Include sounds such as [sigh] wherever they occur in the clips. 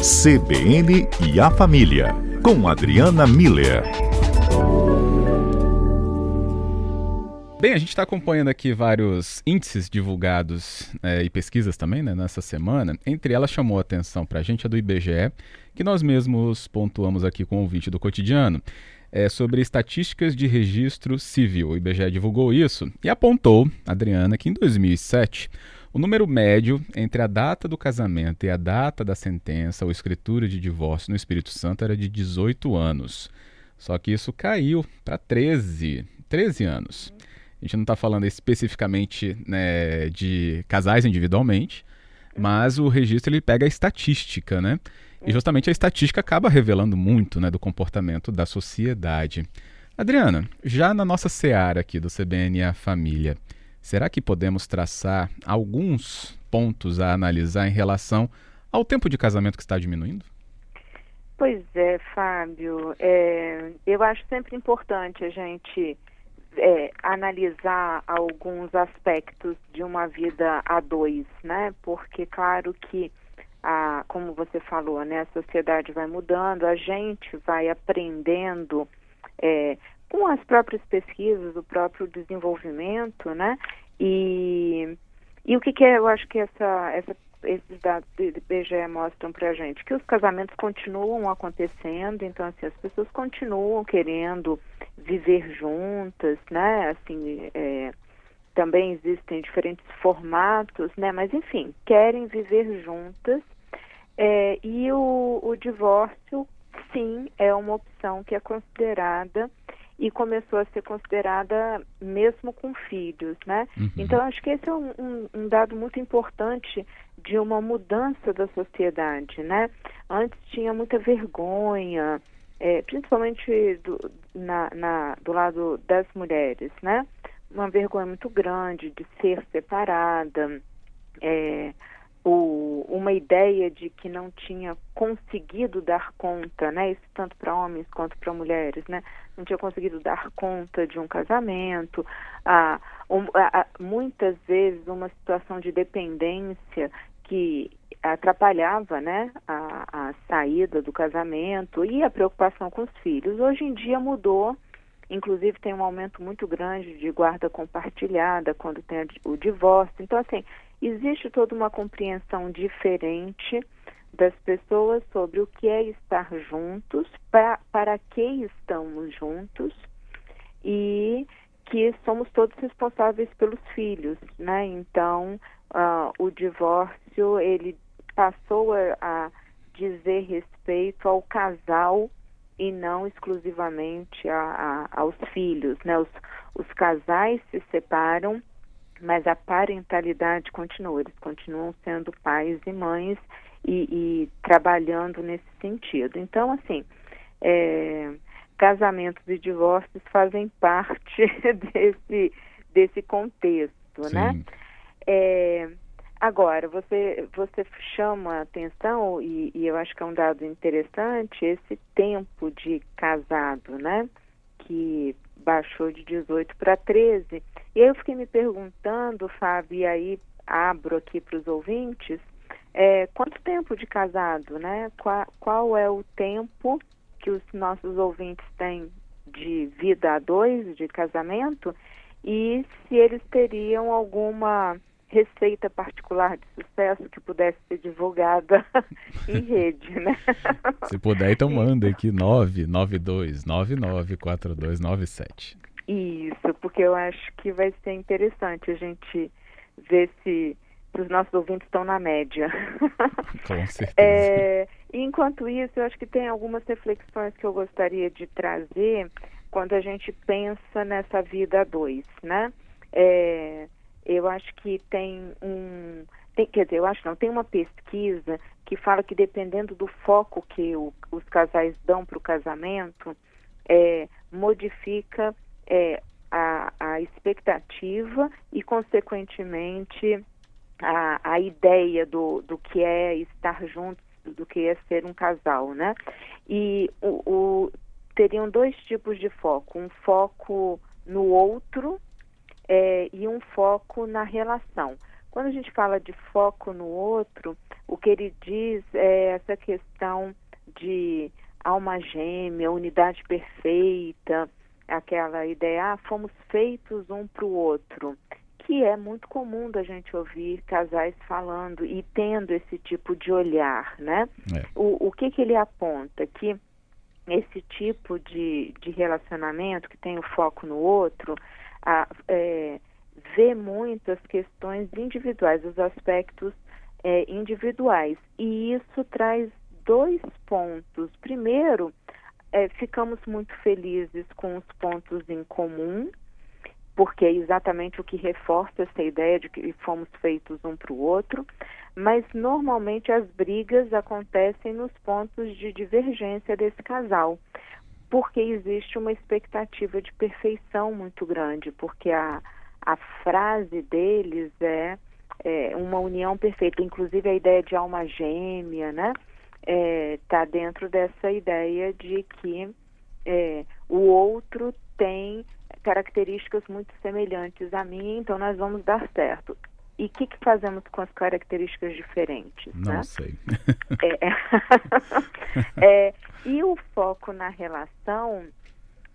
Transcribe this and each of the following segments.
CBN e a Família, com Adriana Miller. Bem, a gente está acompanhando aqui vários índices divulgados é, e pesquisas também né, nessa semana. Entre elas chamou a atenção para a gente a do IBGE, que nós mesmos pontuamos aqui com o ouvinte do cotidiano, é, sobre estatísticas de registro civil. O IBGE divulgou isso e apontou, Adriana, que em 2007 o número médio entre a data do casamento e a data da sentença ou escritura de divórcio no Espírito Santo era de 18 anos. Só que isso caiu para 13, 13 anos. A gente não está falando especificamente né, de casais individualmente, mas o registro ele pega a estatística, né? E justamente a estatística acaba revelando muito né, do comportamento da sociedade. Adriana, já na nossa seara aqui do CBN a Família, será que podemos traçar alguns pontos a analisar em relação ao tempo de casamento que está diminuindo? Pois é, Fábio. É, eu acho sempre importante a gente é, analisar alguns aspectos de uma vida a dois, né? Porque, claro que, a, como você falou, né, a sociedade vai mudando, a gente vai aprendendo é, com as próprias pesquisas, o próprio desenvolvimento, né? E, e o que, que é, eu acho que essa, essa esses dados do IBGE mostram para a gente que os casamentos continuam acontecendo, então assim as pessoas continuam querendo viver juntas, né? Assim, é, também existem diferentes formatos, né? Mas enfim, querem viver juntas é, e o, o divórcio, sim, é uma opção que é considerada e começou a ser considerada mesmo com filhos, né? Uhum. Então acho que esse é um, um, um, dado muito importante de uma mudança da sociedade, né? Antes tinha muita vergonha, é, principalmente do, na, na, do lado das mulheres, né? Uma vergonha muito grande de ser separada, é, o, uma ideia de que não tinha conseguido dar conta, né? Isso tanto para homens quanto para mulheres, né? Não tinha conseguido dar conta de um casamento, um, ah, muitas vezes uma situação de dependência que atrapalhava, né? A, a saída do casamento e a preocupação com os filhos. Hoje em dia mudou. Inclusive tem um aumento muito grande de guarda compartilhada quando tem o divórcio. Então, assim, existe toda uma compreensão diferente das pessoas sobre o que é estar juntos, pra, para que estamos juntos e que somos todos responsáveis pelos filhos, né? Então, uh, o divórcio, ele passou a, a dizer respeito ao casal e não exclusivamente a, a, aos filhos, né? Os, os casais se separam mas a parentalidade continua, eles continuam sendo pais e mães e, e trabalhando nesse sentido. Então, assim, é, casamentos e divórcios fazem parte [laughs] desse, desse contexto, né? Sim. né? É, agora, você, você chama a atenção, e, e eu acho que é um dado interessante, esse tempo de casado, né? Que baixou de 18 para 13. E aí eu fiquei me perguntando, Fábio, e aí abro aqui para os ouvintes, é, quanto casado, né? Qual, qual é o tempo que os nossos ouvintes têm de vida a dois, de casamento, e se eles teriam alguma receita particular de sucesso que pudesse ser divulgada [laughs] em rede, né? [laughs] Se puder, então manda aqui 992994297. Isso, porque eu acho que vai ser interessante a gente ver se os nossos ouvintes estão na média. [laughs] Com certeza. É, enquanto isso, eu acho que tem algumas reflexões que eu gostaria de trazer quando a gente pensa nessa vida a dois, né? É, eu acho que tem um. Tem, quer dizer, eu acho não, tem uma pesquisa que fala que dependendo do foco que o, os casais dão para o casamento, é, modifica é, a, a expectativa e, consequentemente, a, a ideia do, do que é estar juntos, do que é ser um casal, né? E o, o, teriam dois tipos de foco, um foco no outro é, e um foco na relação. Quando a gente fala de foco no outro, o que ele diz é essa questão de alma gêmea, unidade perfeita, aquela ideia, ah, fomos feitos um para o outro, que é muito comum da gente ouvir casais falando e tendo esse tipo de olhar, né? É. O, o que, que ele aponta? Que esse tipo de, de relacionamento que tem o foco no outro a, é, vê muito as questões individuais, os aspectos é, individuais. E isso traz dois pontos. Primeiro, é, ficamos muito felizes com os pontos em comum, porque é exatamente o que reforça essa ideia de que fomos feitos um para o outro, mas normalmente as brigas acontecem nos pontos de divergência desse casal, porque existe uma expectativa de perfeição muito grande, porque a, a frase deles é, é uma união perfeita, inclusive a ideia de alma gêmea, né? está é, tá dentro dessa ideia de que é, o outro características muito semelhantes a mim, então nós vamos dar certo. E o que, que, fazemos com as características diferentes? Não né? sei. [laughs] é, [laughs] é, e o foco na relação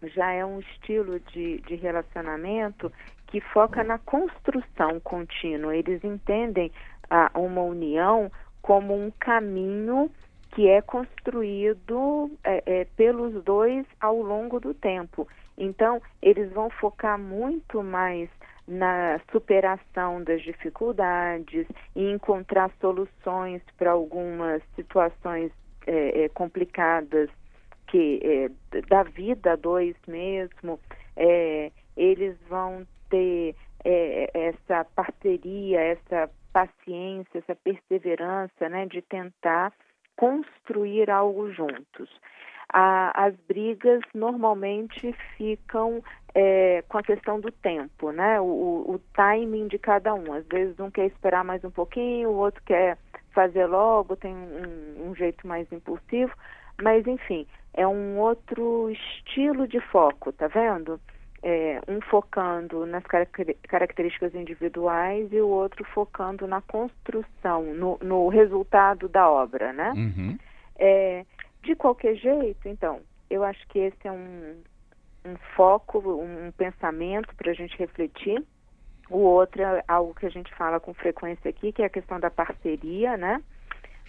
já é um estilo de, de relacionamento que foca na construção contínua. Eles entendem a, uma união como um caminho que é construído é, é, pelos dois ao longo do tempo. Então, eles vão focar muito mais na superação das dificuldades e encontrar soluções para algumas situações é, é complicadas que é, da vida dois mesmo. É, eles vão ter essa parceria, essa paciência, essa perseverança, né, de tentar construir algo juntos. As brigas normalmente ficam é, com a questão do tempo, né? O, o, timing de cada um. Às vezes um quer esperar mais um pouquinho, o outro quer fazer logo, tem um, um jeito mais impulsivo. Mas, enfim, é um outro estilo de foco, tá vendo? É, um focando nas características individuais e o outro focando na construção, no, no resultado da obra, né? Uhum. É, de qualquer jeito, então, eu acho que esse é um, um foco, um pensamento para a gente refletir. O outro é algo que a gente fala com frequência aqui, que é a questão da parceria, né?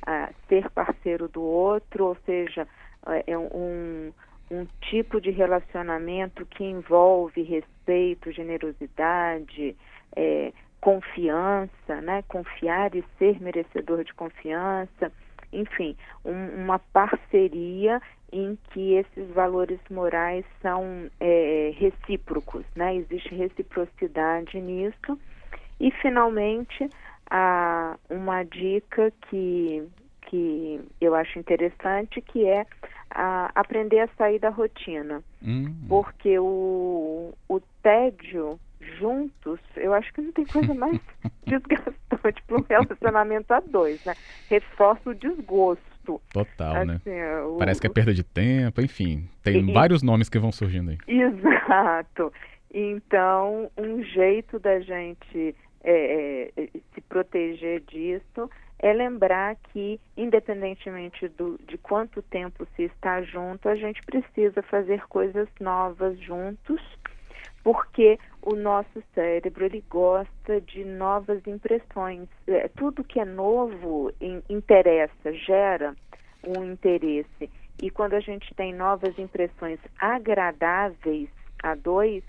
Ah, ser parceiro do outro, ou seja, é um, um tipo de relacionamento que envolve respeito, generosidade, é, confiança, né? Confiar e ser merecedor de confiança, enfim, um, uma parceria em que esses valores morais são é, recíprocos, né? Existe reciprocidade nisso. E finalmente, a, uma dica que, que eu acho interessante, que é a aprender a sair da rotina. Hum. Porque o, o tédio juntos, eu acho que não tem coisa mais [laughs] desgastante para um relacionamento a dois, né? Reforça o desgosto. Total, né? assim, né? O, Parece que é perda de tempo, enfim. Tem e, vários nomes que vão surgindo aí. Exato. Então, um jeito da gente é, é, se proteger disso é lembrar que, independentemente do, de quanto tempo se está junto, a gente precisa fazer coisas novas juntos, porque o nosso cérebro ele gosta de novas impressões. É, tudo que é novo in, interessa, gera um interesse. E quando a gente tem novas impressões agradáveis a dois,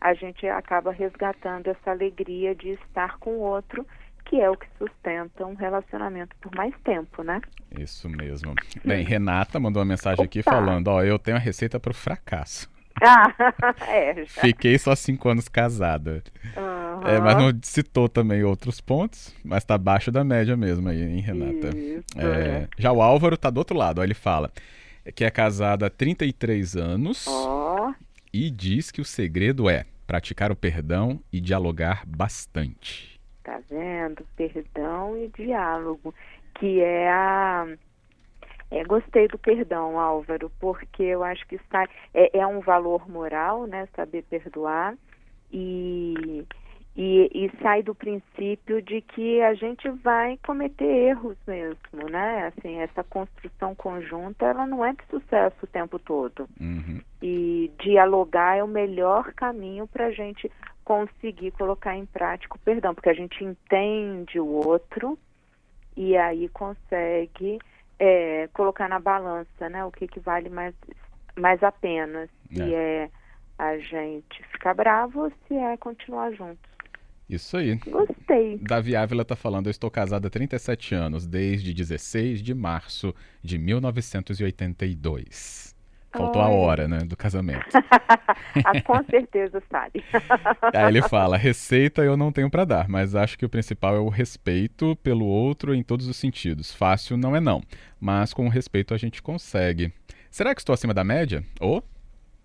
a gente acaba resgatando essa alegria de estar com o outro que é o que sustenta um relacionamento por mais tempo, né? Isso mesmo. Bem, Renata mandou uma mensagem Opa. aqui falando, ó, eu tenho a receita para o fracasso. [laughs] Ah, [laughs] é. Já. Fiquei só cinco anos casada. Uhum. É, mas não citou também outros pontos, mas tá abaixo da média mesmo aí, hein, Renata? Isso, é, é. Já o Álvaro tá do outro lado, ó, ele fala que é casado há 33 anos oh. e diz que o segredo é praticar o perdão e dialogar bastante. Tá vendo? Perdão e diálogo, que é a é, gostei do perdão, Álvaro, porque eu acho que está, é, é, um valor moral, né? Saber perdoar e, e, e, sai do princípio de que a gente vai cometer erros mesmo, né? Assim, essa construção conjunta, ela não é de sucesso o tempo todo. Uhum. E dialogar é o melhor caminho para a gente conseguir colocar em prática o perdão, porque a gente entende o outro e aí consegue é, colocar na balança, né? O que, que vale mais, mais a pena, se é. é a gente ficar bravo ou se é continuar juntos. Isso aí. Gostei. Davi Ávila está falando, eu estou casada há 37 anos, desde 16 de março de 1982. Faltou Ai. a hora, né, do casamento. [laughs] ah, com certeza sabe. [laughs] Aí ele fala, receita eu não tenho para dar, mas acho que o principal é o respeito pelo outro em todos os sentidos. Fácil não é não, mas com o respeito a gente consegue. Será que estou acima da média? Ou?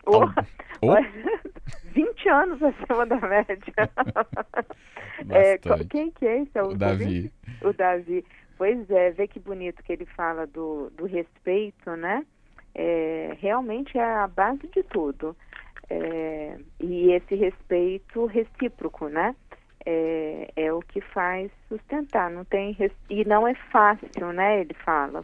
Oh. Oh. 20 anos acima da média. [laughs] é, quem que é esse? É o, o Davi. O Davi. Pois é, vê que bonito que ele fala do, do respeito, né? É, realmente é a base de tudo. É, e esse respeito recíproco, né? É, é, o que faz sustentar. Não tem e não é fácil, né? Ele fala.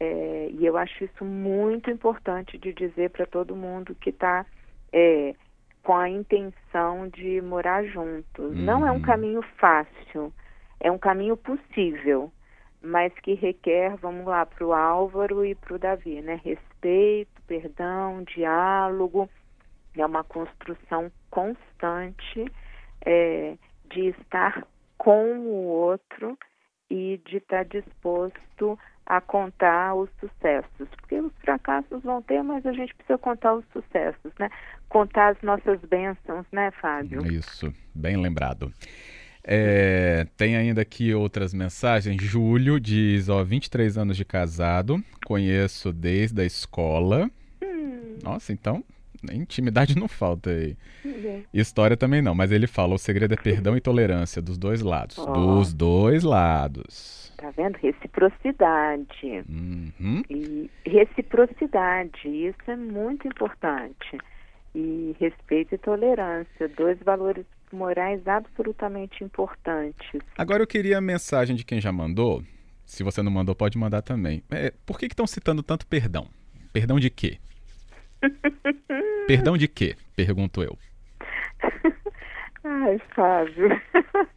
É, e eu acho isso muito importante de dizer para todo mundo que está é, com a intenção de morar juntos. Uhum. Não é um uhum. caminho fácil, é um caminho possível, mas que requer, vamos lá, para o Álvaro e para o Davi, né? Respeito, perdão, diálogo, é uma construção constante é, de estar com o outro e de estar disposto a contar os sucessos, porque os fracassos vão ter, mas a gente precisa contar os sucessos, né? Contar as nossas bênçãos, né, Fábio? Isso, bem lembrado. É, tem ainda aqui outras mensagens. Júlio diz: ó, 23 anos de casado, conheço desde a escola. Hum. Nossa, então intimidade não falta aí. Uhum. História também não, mas ele fala: o segredo é perdão e tolerância dos dois lados. Oh. Dos dois lados. Tá vendo? Reciprocidade. Uhum. E reciprocidade, isso é muito importante. E respeito e tolerância, dois valores morais absolutamente importantes. Agora eu queria a mensagem de quem já mandou. Se você não mandou, pode mandar também. É, por que estão citando tanto perdão? Perdão de quê? [laughs] perdão de quê? Pergunto eu. [laughs] Ai, Fábio. [laughs]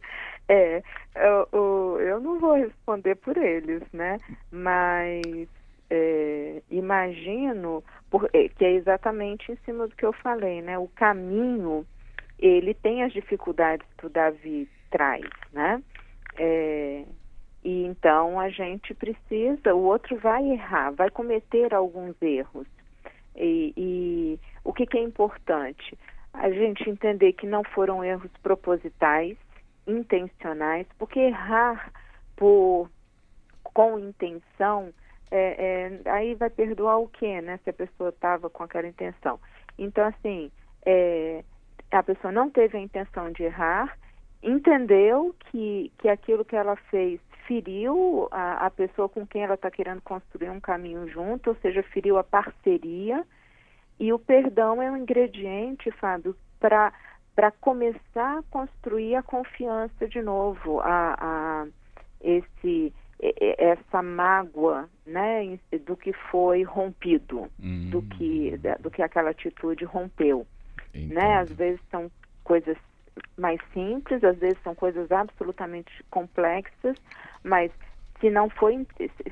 É, eu, eu não vou responder por eles, né? Mas é, imagino por, é, que é exatamente em cima do que eu falei, né? O caminho, ele tem as dificuldades que o Davi traz, né? É, e então a gente precisa, o outro vai errar, vai cometer alguns erros. E, e o que, que é importante? A gente entender que não foram erros propositais, intencionais, porque errar por com intenção, é, é, aí vai perdoar o quê, né? Se a pessoa estava com aquela intenção. Então, assim, é, a pessoa não teve a intenção de errar, entendeu que, que aquilo que ela fez feriu a, a pessoa com quem ela está querendo construir um caminho junto, ou seja, feriu a parceria. E o perdão é um ingrediente, Fábio, para para começar a construir a confiança de novo, a, a esse essa mágoa, né, do que foi rompido, hum. do que do que aquela atitude rompeu, Entendo. né? Às vezes são coisas mais simples, às vezes são coisas absolutamente complexas, mas se não foi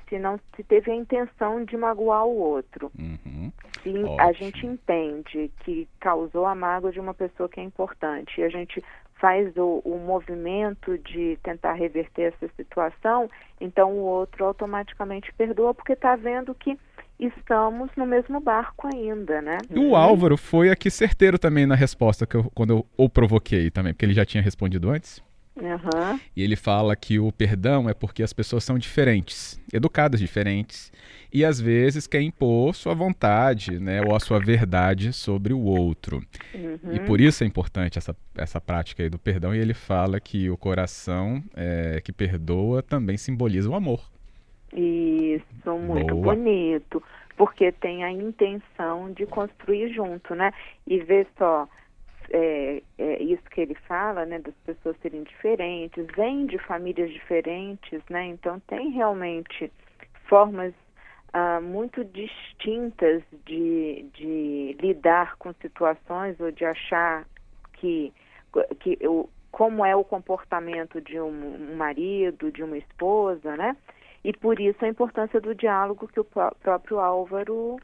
se não se teve a intenção de magoar o outro uhum. se a gente entende que causou a mágoa de uma pessoa que é importante e a gente faz o, o movimento de tentar reverter essa situação então o outro automaticamente perdoa porque está vendo que estamos no mesmo barco ainda, né? E o Álvaro foi aqui certeiro também na resposta que eu, quando eu o provoquei também, porque ele já tinha respondido antes. Uhum. E ele fala que o perdão é porque as pessoas são diferentes, educadas diferentes, e às vezes quer impor sua vontade, né, ou a sua verdade sobre o outro. Uhum. E por isso é importante essa, essa prática aí do perdão. E ele fala que o coração é, que perdoa também simboliza o amor. Isso, muito Boa. bonito, porque tem a intenção de construir junto, né? E ver só é, é, isso que ele fala, né, das pessoas serem diferentes, vêm de famílias diferentes, né, então tem realmente formas ah, muito distintas de, de lidar com situações ou de achar que, que o, como é o comportamento de um, um marido, de uma esposa, né? E por isso a importância do diálogo que o próprio Álvaro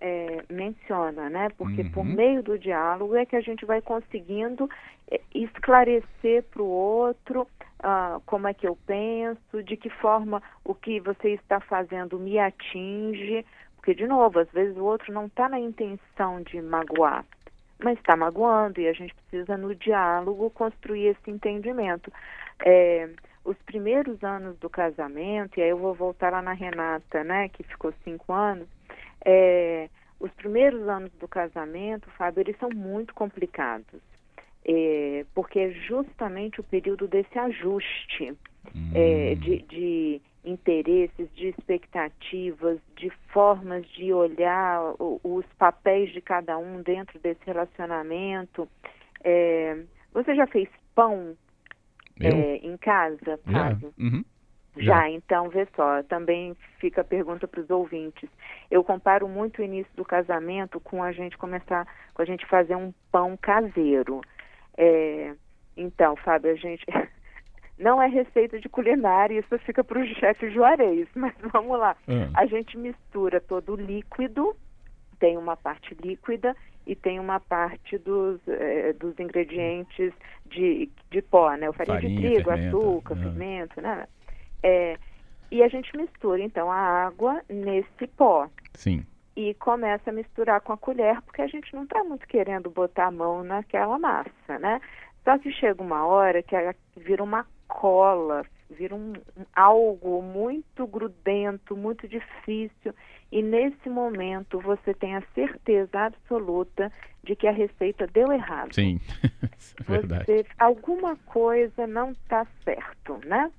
é, menciona, né? Porque uhum. por meio do diálogo é que a gente vai conseguindo é, esclarecer para o outro uh, como é que eu penso, de que forma o que você está fazendo me atinge. Porque, de novo, às vezes o outro não está na intenção de magoar, mas está magoando e a gente precisa, no diálogo, construir esse entendimento. É, os primeiros anos do casamento, e aí eu vou voltar lá na Renata, né, que ficou cinco anos, é, os primeiros anos do casamento, Fábio, eles são muito complicados, é, porque é justamente o período desse ajuste hum. é, de, de, interesses, de expectativas, de formas de olhar o, os papéis de cada um dentro desse relacionamento. É, você já fez pão é, em casa, Fábio? Uhum. Já, então, vê só, também fica a pergunta para os ouvintes. Eu comparo muito o início do casamento com a gente começar, com a gente fazer um pão caseiro. É, então, Fábio, a gente [laughs] não é receita de culinária, isso fica para o chefe Juarez, [laughs] mas vamos lá. Uhum. A gente mistura todo o líquido, tem uma parte líquida e tem uma parte dos, eh, dos ingredientes de, de pó, né? O farinha, farinha de trigo, fermenta, açúcar, uhum. fermento, né? É, e a gente mistura, então, a água nesse pó. Sim. E começa a misturar com a colher, porque a gente não está muito querendo botar a mão naquela massa, né? Só que chega uma hora que ela vira uma cola, vira um, um, algo muito grudento, muito difícil. E nesse momento você tem a certeza absoluta de que a receita deu errado. Sim, [laughs] é verdade. Você, alguma coisa não está certo, né?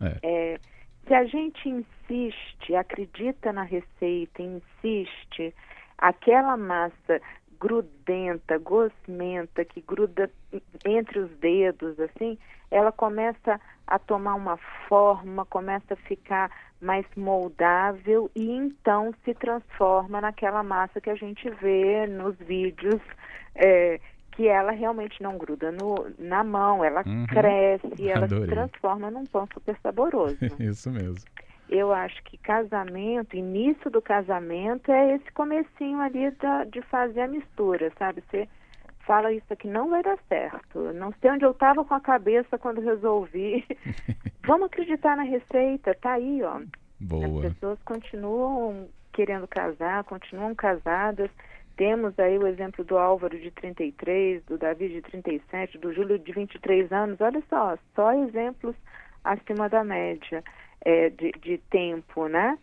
É. É, se a gente insiste, acredita na receita, insiste, aquela massa grudenta, gosmenta, que gruda entre os dedos, assim, ela começa a tomar uma forma, começa a ficar mais moldável e então se transforma naquela massa que a gente vê nos vídeos é, que ela realmente não gruda no, na mão, ela uhum. cresce, ela Adorei. se transforma num pão super saboroso. [laughs] Isso mesmo. Eu acho que casamento, início do casamento é esse comecinho ali da, de fazer a mistura, sabe? Você fala isso aqui não vai dar certo. Não sei onde eu estava com a cabeça quando resolvi. [laughs] Vamos acreditar na receita, tá aí, ó. Boa. As pessoas continuam querendo casar, continuam casadas temos aí o exemplo do Álvaro de 33, do Davi de 37, do Júlio de 23 anos. Olha só, só exemplos acima da média é, de, de, tempo, né?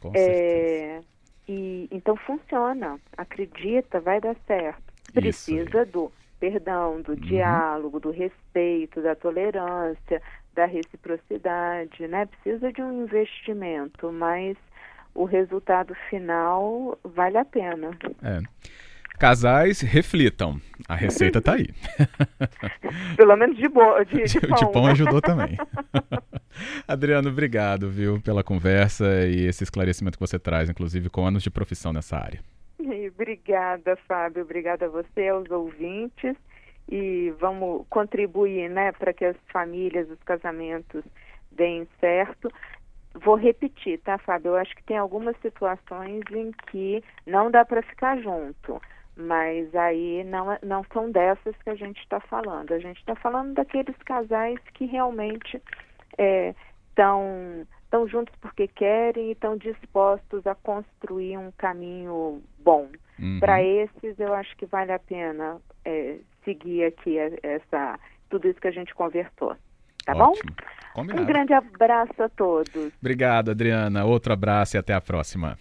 Com é, e então funciona, acredita, vai dar certo. Precisa do perdão, do uhum. diálogo, do respeito, da tolerância, da reciprocidade, né? Precisa de um investimento, mas o resultado final vale a pena. É. Casais, reflitam. A receita está aí. [laughs] Pelo menos de, boa, de, [laughs] de, pão. de pão ajudou [laughs] também. Adriano, obrigado, viu, pela conversa e esse esclarecimento que você traz, inclusive com anos de profissão nessa área. [laughs] obrigada, Fábio. Obrigada a você, aos ouvintes. E vamos contribuir, né, para que as famílias, os casamentos deem certo. Vou repetir, tá, Fábio? Eu acho que tem algumas situações em que não dá para ficar junto, mas aí não, é, não são dessas que a gente está falando. A gente está falando daqueles casais que realmente estão é, estão juntos porque querem e estão dispostos a construir um caminho bom. Uhum. Para esses, eu acho que vale a pena é, seguir aqui essa tudo isso que a gente conversou. Tá Ótimo. bom? Combinado. Um grande abraço a todos. Obrigado, Adriana. Outro abraço e até a próxima.